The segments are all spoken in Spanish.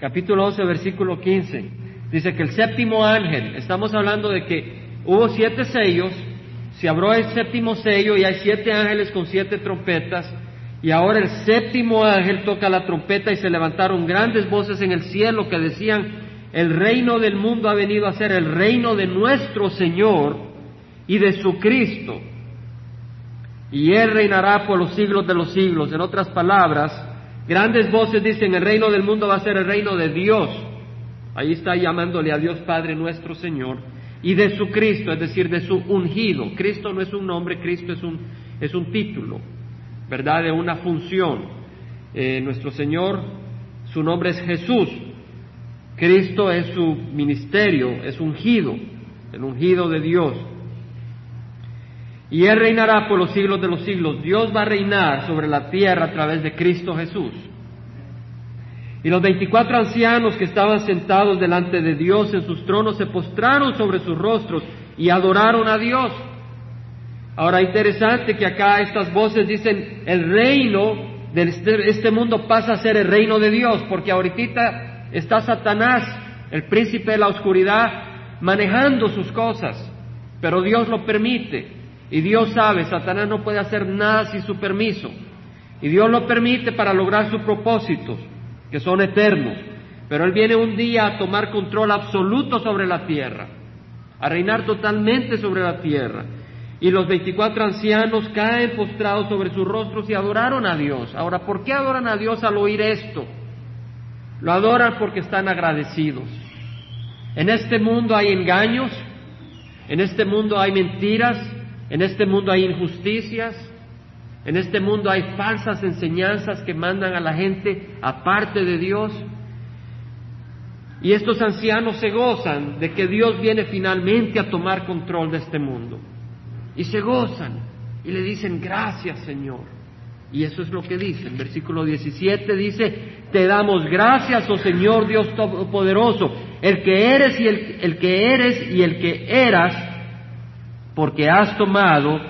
capítulo 11, versículo 15. Dice que el séptimo ángel, estamos hablando de que hubo siete sellos, se abrió el séptimo sello y hay siete ángeles con siete trompetas, y ahora el séptimo ángel toca la trompeta y se levantaron grandes voces en el cielo que decían, el reino del mundo ha venido a ser el reino de nuestro Señor y de su Cristo, y Él reinará por los siglos de los siglos. En otras palabras, grandes voces dicen, el reino del mundo va a ser el reino de Dios. Ahí está llamándole a Dios Padre nuestro Señor y de su Cristo, es decir, de su ungido. Cristo no es un nombre, Cristo es un, es un título. ¿verdad? De una función. Eh, nuestro Señor, su nombre es Jesús. Cristo es su ministerio, es ungido, el ungido de Dios. Y Él reinará por los siglos de los siglos. Dios va a reinar sobre la tierra a través de Cristo Jesús. Y los veinticuatro ancianos que estaban sentados delante de Dios en sus tronos se postraron sobre sus rostros y adoraron a Dios Ahora, interesante que acá estas voces dicen, el reino de este, este, mundo pasa a ser el reino de Dios, porque ahorita está Satanás, el príncipe de la oscuridad, manejando sus cosas, pero Dios lo permite, y Dios sabe, Satanás no puede hacer nada sin su permiso, y Dios lo permite para lograr sus propósitos, que son eternos, pero Él viene un día a tomar control absoluto sobre la tierra, a reinar totalmente sobre la tierra. Y los veinticuatro ancianos caen postrados sobre sus rostros y adoraron a Dios. Ahora, ¿por qué adoran a Dios al oír esto? Lo adoran porque están agradecidos. En este mundo hay engaños, en este mundo hay mentiras, en este mundo hay injusticias, en este mundo hay falsas enseñanzas que mandan a la gente aparte de Dios. Y estos ancianos se gozan de que Dios viene finalmente a tomar control de este mundo y se gozan y le dicen gracias Señor. Y eso es lo que dice. En versículo 17 dice, te damos gracias, oh Señor Dios Todopoderoso, el que eres y el, el que eres y el que eras, porque has tomado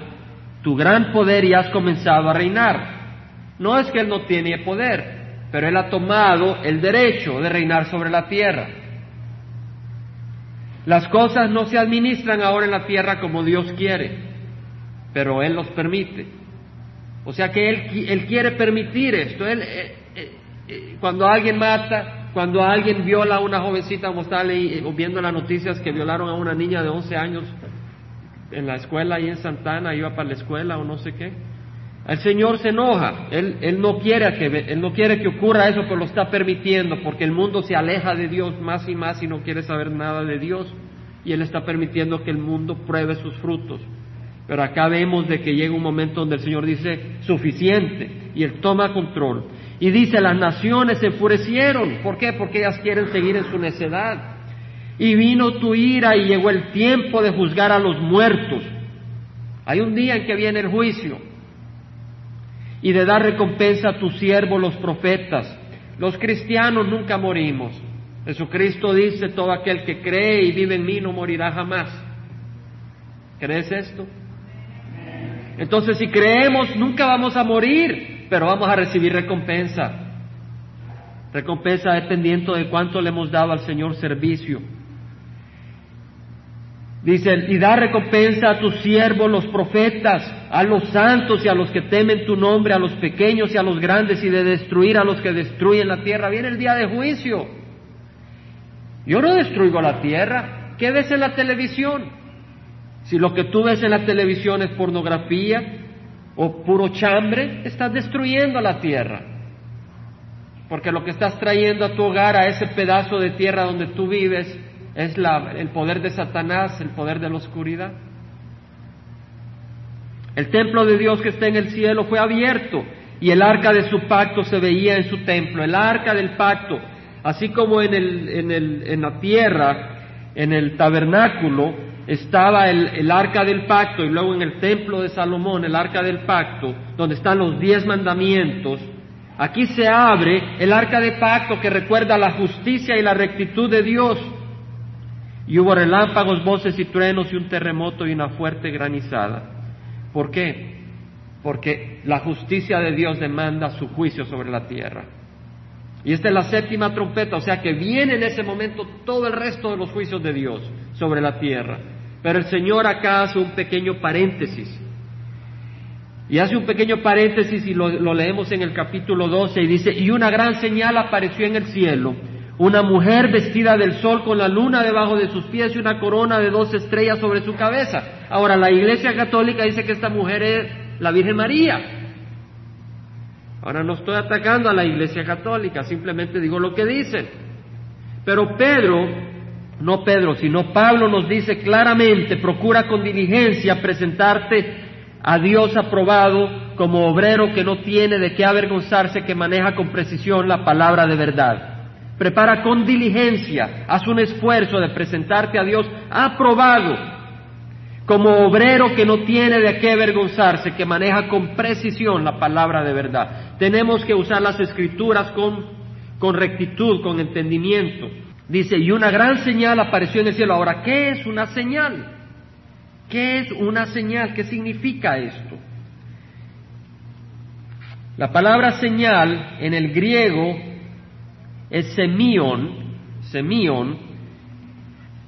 tu gran poder y has comenzado a reinar. No es que Él no tiene poder, pero Él ha tomado el derecho de reinar sobre la tierra. Las cosas no se administran ahora en la tierra como Dios quiere pero Él los permite. O sea que Él, él quiere permitir esto. Él, eh, eh, eh, cuando alguien mata, cuando alguien viola a una jovencita, como está viendo las noticias que violaron a una niña de 11 años en la escuela ahí en Santana, iba para la escuela o no sé qué. El Señor se enoja, él, él, no quiere que, él no quiere que ocurra eso, pero lo está permitiendo, porque el mundo se aleja de Dios más y más y no quiere saber nada de Dios, y Él está permitiendo que el mundo pruebe sus frutos. Pero acá vemos de que llega un momento donde el Señor dice, suficiente, y Él toma control. Y dice, las naciones se enfurecieron. ¿Por qué? Porque ellas quieren seguir en su necedad. Y vino tu ira y llegó el tiempo de juzgar a los muertos. Hay un día en que viene el juicio y de dar recompensa a tus siervos los profetas. Los cristianos nunca morimos. Jesucristo dice, todo aquel que cree y vive en mí no morirá jamás. ¿Crees esto? Entonces, si creemos, nunca vamos a morir, pero vamos a recibir recompensa. Recompensa dependiendo de cuánto le hemos dado al Señor servicio. Dice, y da recompensa a tus siervos, los profetas, a los santos y a los que temen tu nombre, a los pequeños y a los grandes, y de destruir a los que destruyen la tierra. Viene el día de juicio. Yo no destruigo la tierra. ¿Qué ves en la televisión? Si lo que tú ves en la televisión es pornografía o puro chambre, estás destruyendo la tierra. Porque lo que estás trayendo a tu hogar, a ese pedazo de tierra donde tú vives, es el poder de Satanás, el poder de la oscuridad. El templo de Dios que está en el cielo fue abierto y el arca de su pacto se veía en su templo. El arca del pacto, así como en, el, en, el, en la tierra, en el tabernáculo, estaba el, arca del pacto y luego en el templo de Salomón el arca del pacto, donde están los diez mandamientos, aquí se abre el arca de pacto que recuerda la justicia y la rectitud de Dios. Y hubo relámpagos, voces y truenos y un terremoto y una fuerte granizada. ¿Por qué? Porque la justicia de Dios demanda su juicio sobre la tierra. Y esta es la séptima trompeta, o sea que viene en ese momento todo el resto de los juicios de Dios sobre la tierra. Pero el Señor acá hace un pequeño paréntesis. Y hace un pequeño paréntesis y lo, leemos en el capítulo 12 y dice, y una gran señal apareció en el cielo, una mujer vestida del sol con la luna debajo de sus pies y una corona de dos estrellas sobre su cabeza. Ahora, la Iglesia Católica dice que esta mujer es la Virgen María. Ahora no estoy atacando a la Iglesia Católica, simplemente digo lo que dicen. Pero Pedro, no Pedro, sino Pablo nos dice claramente, procura con diligencia presentarte a Dios aprobado como obrero que no tiene de qué avergonzarse, que maneja con precisión la palabra de verdad. Prepara con diligencia, haz un esfuerzo de presentarte a Dios aprobado como obrero que no tiene de qué avergonzarse, que maneja con precisión la palabra de verdad. Tenemos que usar las escrituras con, rectitud, con entendimiento. Dice, y una gran señal apareció en el cielo. Ahora, ¿qué es una señal? ¿Qué es una señal? ¿Qué significa esto? La palabra señal en el griego es semión, semión,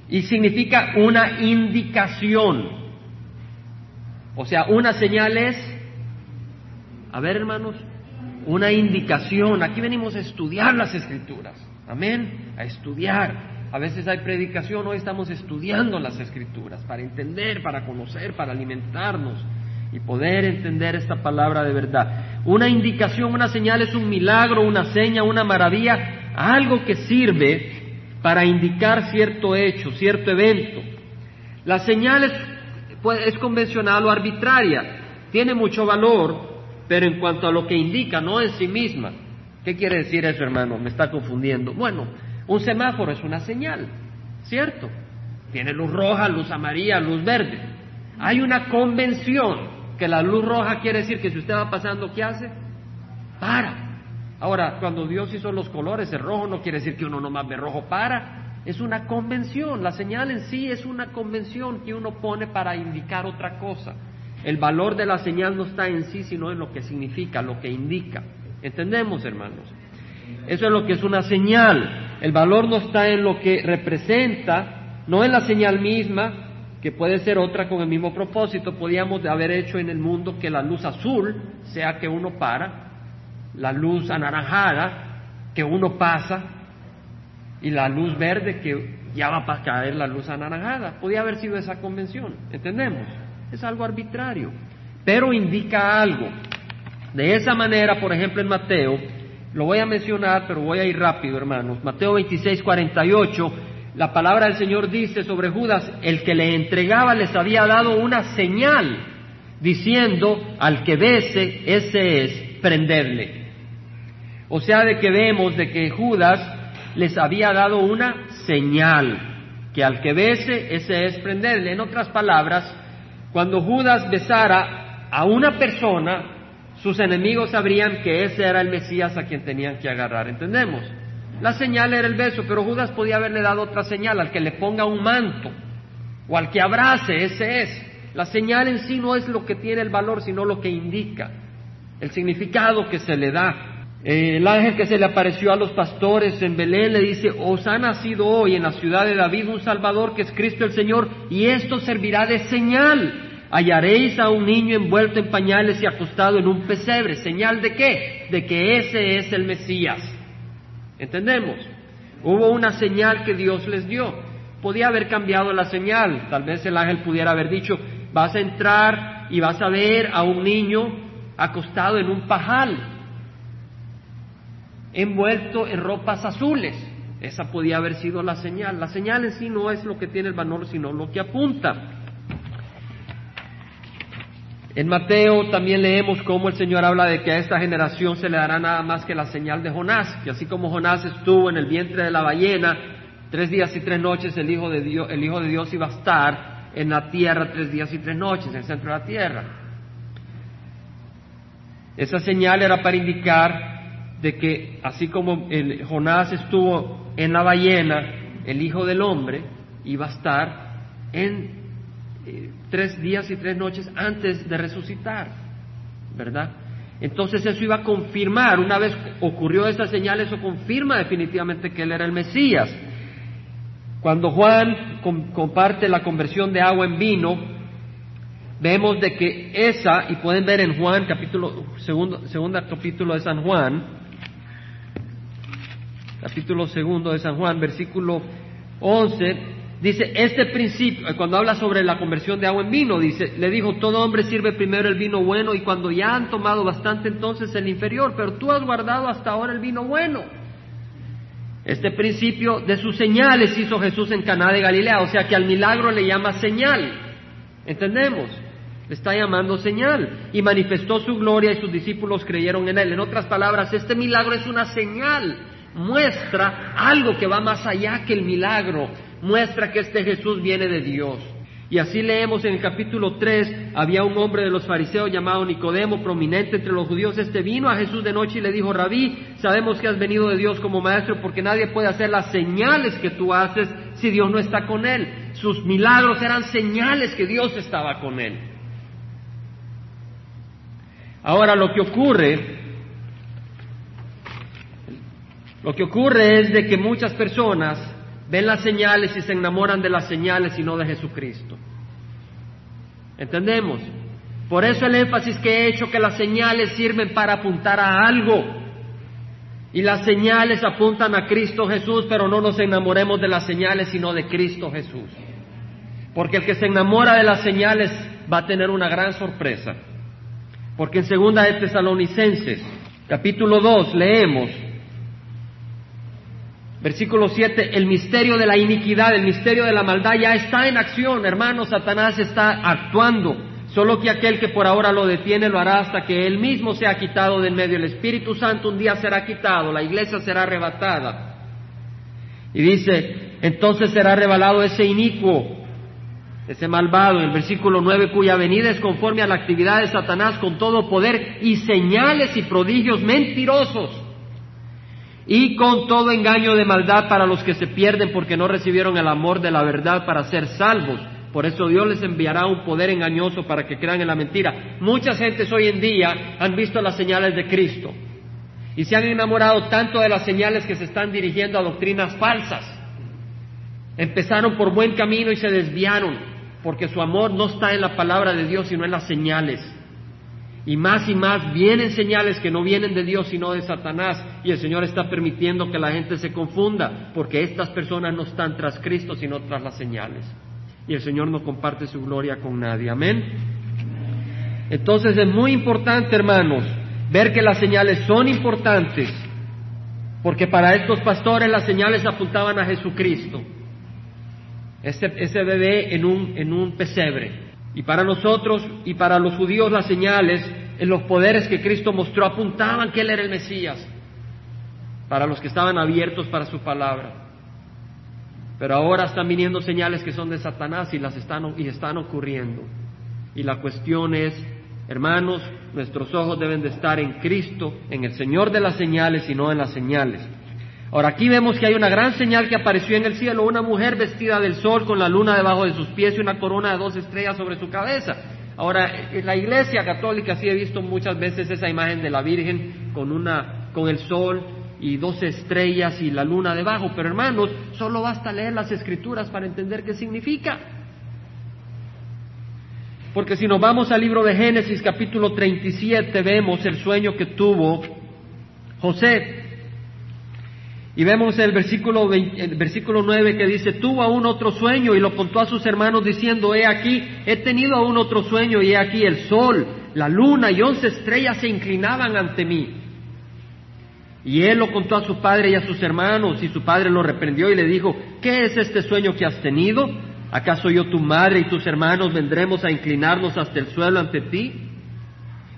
y significa una indicación. O sea, una señal es, a ver hermanos, una indicación. Aquí venimos a estudiar las escrituras. Amén. A estudiar. A veces hay predicación, hoy estamos estudiando las escrituras para entender, para conocer, para alimentarnos y poder entender esta palabra de verdad. Una indicación, una señal es un milagro, una seña, una maravilla, algo que sirve para indicar cierto hecho, cierto evento. La señal es, convencional o arbitraria, tiene mucho valor, pero en cuanto a lo que indica, no en sí misma. ¿Qué quiere decir eso, hermano? Me está confundiendo. Bueno, un semáforo es una señal, ¿cierto? Tiene luz roja, luz amarilla, luz verde. Hay una convención que la luz roja quiere decir que si usted va pasando, ¿qué hace? Para. Ahora, cuando Dios hizo los colores, el rojo no quiere decir que uno nomás ve rojo para, es una convención, la señal en sí es una convención que uno pone para indicar otra cosa. El valor de la señal no está en sí, sino en lo que significa, lo que indica. ¿Entendemos, hermanos? Eso es lo que es una señal. El valor no está en lo que representa, no en la señal misma, que puede ser otra con el mismo propósito. Podíamos haber hecho en el mundo que la luz azul sea que uno para, la luz anaranjada que uno pasa y la luz verde que ya va a caer la luz anaranjada. Podía haber sido esa convención, ¿entendemos? Es algo arbitrario, pero indica algo. De esa manera, por ejemplo, en Mateo, lo voy a mencionar, pero voy a ir rápido, hermanos. Mateo 26, 48, la palabra del Señor dice sobre Judas, el que le entregaba les había dado una señal, diciendo, al que bese, ese es, prenderle. O sea, de que vemos de que Judas les había dado una señal, que al que bese, ese es prenderle. En otras palabras, cuando Judas besara a una persona, sus enemigos sabrían que ese era el Mesías a quien tenían que agarrar. ¿Entendemos? La señal era el beso, pero Judas podía haberle dado otra señal, al que le ponga un manto o al que abrace, ese es. La señal en sí no es lo que tiene el valor, sino lo que indica, el significado que se le da. Eh, el ángel que se le apareció a los pastores en Belén le dice, os ha nacido hoy en la ciudad de David un Salvador que es Cristo el Señor, y esto servirá de señal. Hallaréis a un niño envuelto en pañales y acostado en un pesebre. ¿Señal de qué? De que ese es el Mesías. ¿Entendemos? Hubo una señal que Dios les dio. Podía haber cambiado la señal. Tal vez el ángel pudiera haber dicho, vas a entrar y vas a ver a un niño acostado en un pajal envuelto en ropas azules. Esa podía haber sido la señal. La señal en sí no es lo que tiene el valor, sino lo que apunta. En Mateo también leemos cómo el Señor habla de que a esta generación se le dará nada más que la señal de Jonás, que así como Jonás estuvo en el vientre de la ballena tres días y tres noches, el Hijo de Dios, el Hijo de Dios iba a estar en la tierra tres días y tres noches, en el centro de la tierra. Esa señal era para indicar de que así como el Jonás estuvo en la ballena, el Hijo del Hombre iba a estar en eh, tres días y tres noches antes de resucitar, ¿verdad? Entonces eso iba a confirmar, una vez ocurrió esa señal, eso confirma definitivamente que él era el Mesías. Cuando Juan comparte la conversión de agua en vino, vemos de que esa, y pueden ver en Juan, capítulo, segundo, segunda capítulo de San Juan, capítulo segundo de San Juan, versículo 11, Dice, este principio, eh, cuando habla sobre la conversión de agua en vino, dice, le dijo, todo hombre sirve primero el vino bueno y cuando ya han tomado bastante entonces el inferior, pero tú has guardado hasta ahora el vino bueno. Este principio de sus señales hizo Jesús en Caná de Galilea, o sea que al milagro le llama señal. ¿Entendemos? Le está llamando señal. Y manifestó su gloria y sus discípulos creyeron en él. En otras palabras, este milagro es una señal, muestra algo que va más allá que el milagro muestra que este Jesús viene de Dios. Y así leemos en el capítulo 3, había un hombre de los fariseos llamado Nicodemo, prominente entre los judíos. Este vino a Jesús de noche y le dijo, Rabí, sabemos que has venido de Dios como maestro porque nadie puede hacer las señales que tú haces si Dios no está con él. Sus milagros eran señales que Dios estaba con él. Ahora lo que ocurre, lo que ocurre es de que muchas personas ven las señales y se enamoran de las señales y no de Jesucristo. ¿Entendemos? Por eso el énfasis que he hecho que las señales sirven para apuntar a algo. Y las señales apuntan a Cristo Jesús, pero no nos enamoremos de las señales, sino de Cristo Jesús. Porque el que se enamora de las señales va a tener una gran sorpresa. Porque en segunda de Tesalonicenses, capítulo 2, leemos, Versículo 7, el misterio de la iniquidad, el misterio de la maldad ya está en acción, hermano, Satanás está actuando, solo que aquel que por ahora lo detiene lo hará hasta que él mismo sea quitado del medio. El Espíritu Santo un día será quitado, la iglesia será arrebatada. Y dice, entonces será revelado ese inicuo, ese malvado, en el versículo 9, cuya venida es conforme a la actividad de Satanás con todo poder y señales y prodigios mentirosos y con todo engaño de maldad para los que se pierden porque no recibieron el amor de la verdad para ser salvos. Por eso Dios les enviará un poder engañoso para que crean en la mentira. Muchas gentes hoy en día han visto las señales de Cristo y se han enamorado tanto de las señales que se están dirigiendo a doctrinas falsas. Empezaron por buen camino y se desviaron porque su amor no está en la palabra de Dios sino en las señales. Y más y más vienen señales que no vienen de Dios sino de Satanás. Y el Señor está permitiendo que la gente se confunda, porque estas personas no están tras Cristo sino tras las señales. Y el Señor no comparte su gloria con nadie. Amén. Entonces es muy importante, hermanos, ver que las señales son importantes, porque para estos pastores las señales apuntaban a Jesucristo. Ese, ese bebé en un, en un pesebre. Y para nosotros y para los judíos las señales en los poderes que Cristo mostró apuntaban que Él era el Mesías, para los que estaban abiertos para su palabra. Pero ahora están viniendo señales que son de Satanás y las están, y están ocurriendo. Y la cuestión es, hermanos, nuestros ojos deben de estar en Cristo, en el Señor de las señales y no en las señales. Ahora aquí vemos que hay una gran señal que apareció en el cielo, una mujer vestida del sol con la luna debajo de sus pies y una corona de dos estrellas sobre su cabeza. Ahora, en la iglesia católica sí he visto muchas veces esa imagen de la Virgen con una, con el sol y dos estrellas y la luna debajo, pero hermanos, solo basta leer las escrituras para entender qué significa. Porque si nos vamos al libro de Génesis capítulo 37 vemos el sueño que tuvo José. Y vemos el versículo, el versículo 9 que dice, tuvo aún otro sueño y lo contó a sus hermanos diciendo, he aquí, he tenido aún otro sueño y he aquí el sol, la luna y once estrellas se inclinaban ante mí. Y él lo contó a su padre y a sus hermanos y su padre lo reprendió y le dijo, ¿qué es este sueño que has tenido? ¿Acaso yo tu madre y tus hermanos vendremos a inclinarnos hasta el suelo ante ti?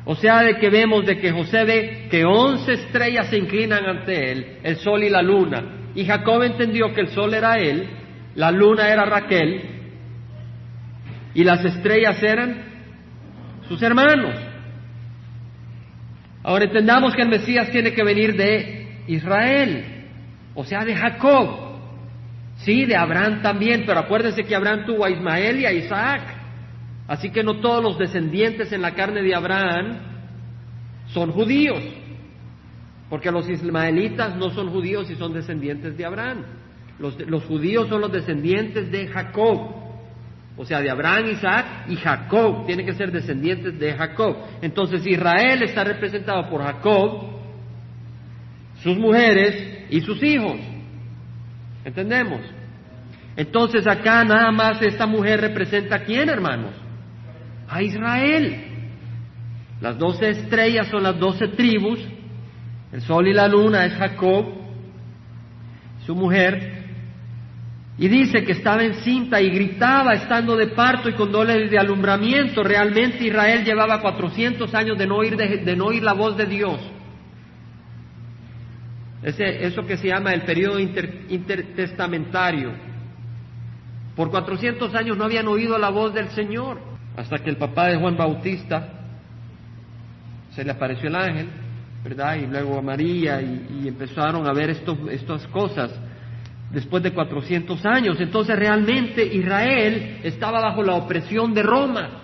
O sea, de que vemos de que José ve que once estrellas se inclinan ante él, el sol y la luna. Y Jacob entendió que el sol era él, la luna era Raquel y las estrellas eran sus hermanos. Ahora entendamos que el Mesías tiene que venir de Israel, o sea, de Jacob. Sí, de Abraham también, pero acuérdense que Abraham tuvo a Ismael y a Isaac. Así que no todos los descendientes en la carne de Abraham son judíos, porque los ismaelitas no son judíos y son descendientes de Abraham. Los, judíos son los descendientes de Jacob. O sea, de Abraham, Isaac y Jacob. Tienen que ser descendientes de Jacob. Entonces Israel está representado por Jacob, sus mujeres y sus hijos. ¿Entendemos? Entonces acá nada más esta mujer representa a quién, hermanos? A Israel. Las doce estrellas son las doce tribus. El sol y la luna es Jacob, su mujer. Y dice que estaba encinta y gritaba estando de parto y con dolores de alumbramiento. Realmente Israel llevaba 400 años de no oír, de, no oír la voz de Dios. Ese, eso que se llama el periodo intertestamentario. Por 400 años no habían oído la voz del Señor, hasta que el papá de Juan Bautista se le apareció el ángel, ¿verdad? Y luego a María y, empezaron a ver estas cosas después de 400 años. Entonces realmente Israel estaba bajo la opresión de Roma.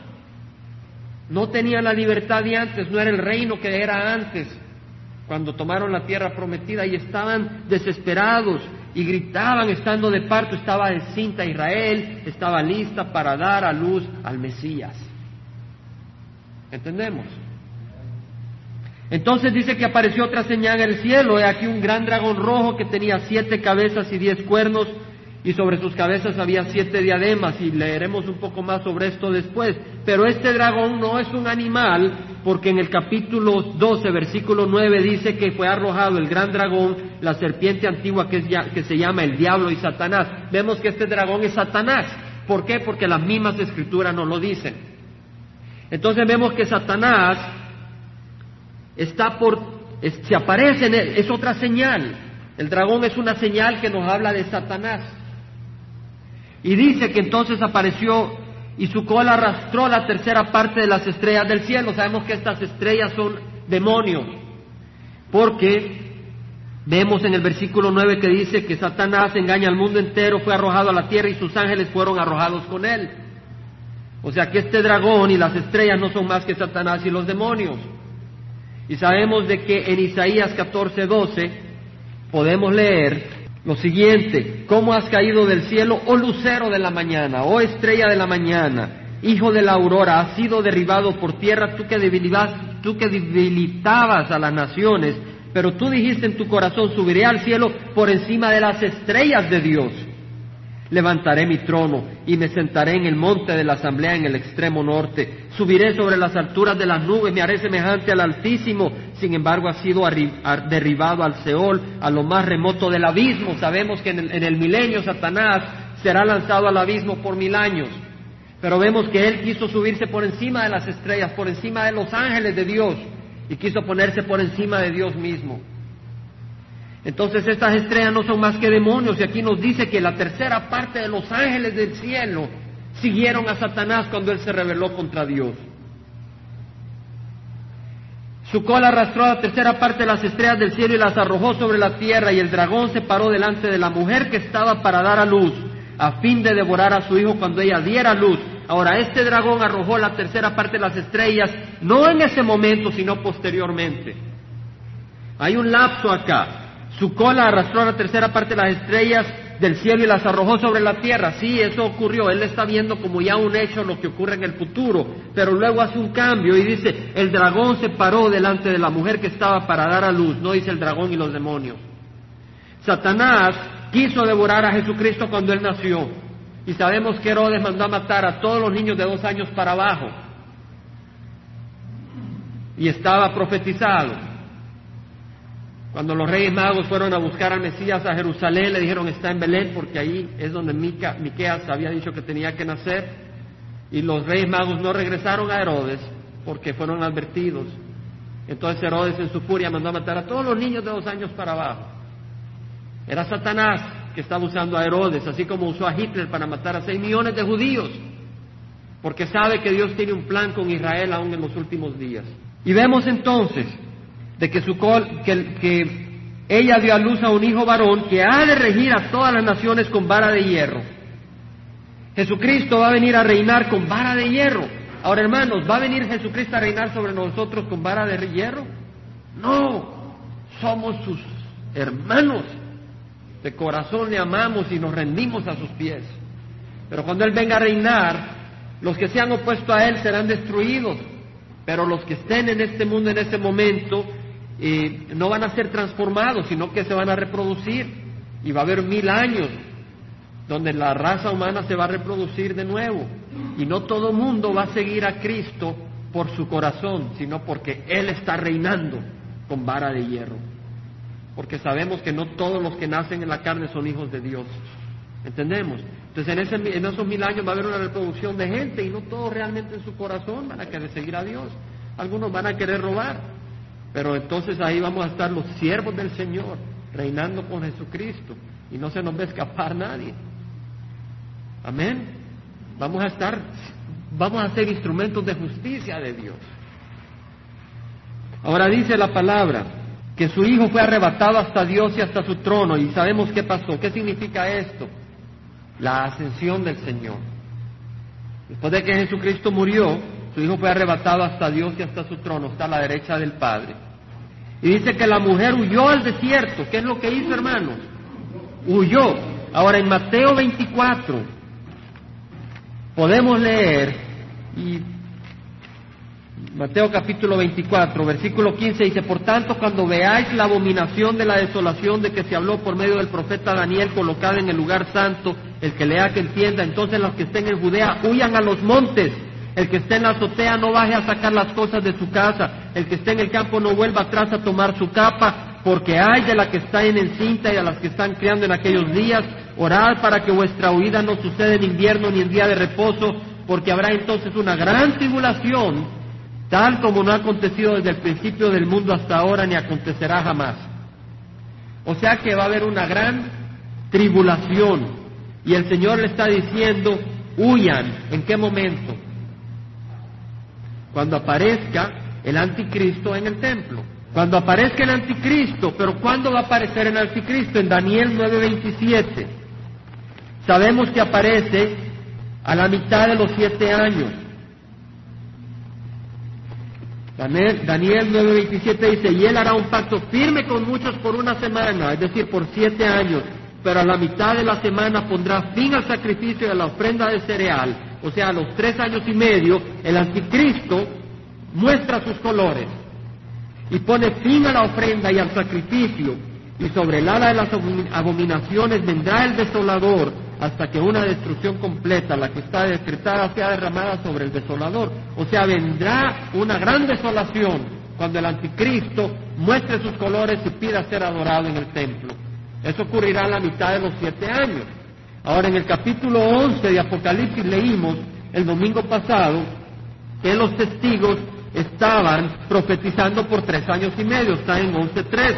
No tenía la libertad de antes, no era el reino que era antes, cuando tomaron la tierra prometida y estaban desesperados y gritaban estando de parto, estaba encinta Israel, estaba lista para dar a luz al Mesías. ¿Entendemos? Entonces dice que apareció otra señal en el cielo, he aquí un gran dragón rojo que tenía siete cabezas y diez cuernos, y sobre sus cabezas había siete diademas, y leeremos un poco más sobre esto después. Pero este dragón no es un animal, porque en el capítulo 12, versículo 9 dice que fue arrojado el gran dragón, la serpiente antigua que, que se llama el diablo y Satanás. Vemos que este dragón es Satanás. ¿Por qué? Porque las mismas escrituras nos lo dicen. Entonces vemos que Satanás está por, se aparece, es otra señal. El dragón es una señal que nos habla de Satanás. Y dice que entonces apareció y su cola arrastró la tercera parte de las estrellas del cielo. Sabemos que estas estrellas son demonios, porque vemos en el versículo 9 que dice que Satanás engaña al mundo entero, fue arrojado a la tierra y sus ángeles fueron arrojados con él. O sea que este dragón y las estrellas no son más que Satanás y los demonios. Y sabemos de que en Isaías 14, 12 podemos leer lo siguiente, ¿cómo has caído del cielo, oh lucero de la mañana, oh estrella de la mañana, hijo de la aurora, has sido derribado por tierra, tú que, tú que debilitabas a las naciones, pero tú dijiste en tu corazón, subiré al cielo por encima de las estrellas de Dios levantaré mi trono y me sentaré en el monte de la asamblea en el extremo norte. Subiré sobre las alturas de las nubes, me haré semejante al Altísimo. Sin embargo, ha sido derribado al Seol, a lo más remoto del abismo. Sabemos que en el, en el milenio Satanás será lanzado al abismo por mil años. Pero vemos que él quiso subirse por encima de las estrellas, por encima de los ángeles de Dios, y quiso ponerse por encima de Dios mismo. Entonces estas estrellas no son más que demonios y aquí nos dice que la tercera parte de los ángeles del cielo siguieron a Satanás cuando él se rebeló contra Dios. Su cola arrastró la tercera parte de las estrellas del cielo y las arrojó sobre la tierra y el dragón se paró delante de la mujer que estaba para dar a luz a fin de devorar a su hijo cuando ella diera luz. Ahora, este dragón arrojó la tercera parte de las estrellas, no en ese momento, sino posteriormente. Hay un lapso acá. Su cola arrastró la tercera parte de las estrellas del cielo y las arrojó sobre la tierra. Sí, eso ocurrió. Él está viendo como ya un hecho lo que ocurre en el futuro. Pero luego hace un cambio y dice, el dragón se paró delante de la mujer que estaba para dar a luz. No dice el dragón y los demonios. Satanás quiso devorar a Jesucristo cuando él nació. Y sabemos que Herodes mandó a matar a todos los niños de dos años para abajo. Y estaba profetizado. Cuando los reyes magos fueron a buscar al Mesías a Jerusalén, le dijeron está en Belén porque ahí es donde Miqueas había dicho que tenía que nacer. Y los reyes magos no regresaron a Herodes porque fueron advertidos. Entonces Herodes en su furia mandó a matar a todos los niños de dos años para abajo. Era Satanás que estaba usando a Herodes, así como usó a Hitler para matar a seis millones de judíos, porque sabe que Dios tiene un plan con Israel aún en los últimos días. Y vemos entonces de que, su que, que ella dio a luz a un hijo varón que ha de regir a todas las naciones con vara de hierro. Jesucristo va a venir a reinar con vara de hierro. Ahora, hermanos, ¿va a venir Jesucristo a reinar sobre nosotros con vara de hierro? No, somos sus hermanos. De corazón le amamos y nos rendimos a sus pies. Pero cuando Él venga a reinar, los que se han opuesto a Él serán destruidos. Pero los que estén en este mundo en este momento eh, no van a ser transformados, sino que se van a reproducir. Y va a haber mil años donde la raza humana se va a reproducir de nuevo. Y no todo mundo va a seguir a Cristo por su corazón, sino porque Él está reinando con vara de hierro. Porque sabemos que no todos los que nacen en la carne son hijos de Dios. ¿Entendemos? Entonces en, ese, en esos mil años va a haber una reproducción de gente y no todos realmente en su corazón van a querer seguir a Dios. Algunos van a querer robar. Pero entonces ahí vamos a estar los siervos del Señor, reinando con Jesucristo. Y no se nos va a escapar nadie. Amén. Vamos a estar, vamos a ser instrumentos de justicia de Dios. Ahora dice la palabra que su hijo fue arrebatado hasta Dios y hasta su trono y sabemos qué pasó. ¿Qué significa esto? La ascensión del Señor. Después de que Jesucristo murió, su hijo fue arrebatado hasta Dios y hasta su trono, está a la derecha del Padre. Y dice que la mujer huyó al desierto. ¿Qué es lo que hizo, hermanos? Huyó. Ahora en Mateo 24, podemos leer, y Mateo capítulo 24, versículo 15 dice, por tanto, cuando veáis la abominación de la desolación de que se habló por medio del profeta Daniel colocada en el lugar santo, el que lea que entienda, entonces los que estén en Judea huyan a los montes, el que esté en la azotea no baje a sacar las cosas de su casa, el que esté en el campo no vuelva atrás a tomar su capa, porque hay de la que está en encinta y a las que están criando en aquellos días, orad para que vuestra huida no suceda en invierno ni en día de reposo, porque habrá entonces una gran tribulación, tal como no ha acontecido desde el principio del mundo hasta ahora, ni acontecerá jamás. O sea que va a haber una gran tribulación. Y el Señor le está diciendo, huyan. ¿En qué momento? Cuando aparezca el anticristo en el templo. Cuando aparezca el anticristo, pero ¿cuándo va a aparecer el anticristo? En Daniel 9:27. Sabemos que aparece a la mitad de los siete años. Daniel, Daniel 9:27 dice, y él hará un pacto firme con muchos por una semana, es decir, por siete años, pero a la mitad de la semana pondrá fin al sacrificio y a la ofrenda de cereal. O sea, a los tres años y medio, el anticristo muestra sus colores y pone fin a la ofrenda y al sacrificio, y sobre el ala de las abominaciones vendrá el desolador hasta que una destrucción completa, la que está decretada, sea derramada sobre el desolador. O sea, vendrá una gran desolación cuando el anticristo muestre sus colores y pida ser adorado en el templo. Eso ocurrirá a la mitad de los siete años. Ahora, en el capítulo 11 de Apocalipsis leímos el domingo pasado que los testigos estaban profetizando por tres años y medio, está en 11.3.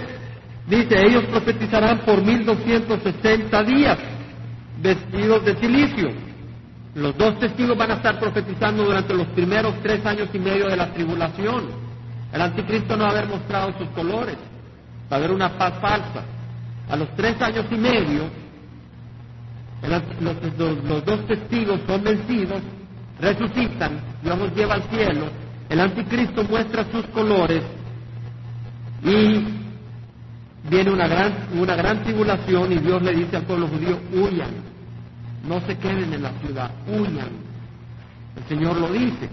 Dice, ellos profetizarán por 1260 días, vestidos de silicio. Los dos testigos van a estar profetizando durante los primeros tres años y medio de la tribulación. El anticristo no va a haber mostrado sus colores, va a haber una paz falsa. A los tres años y medio, los, dos testigos son vencidos, resucitan, Dios los lleva al cielo el anticristo muestra sus colores y viene una gran, una gran tribulación y Dios le dice al pueblo judío, huyan, no se queden en la ciudad, huyan. El Señor lo dice.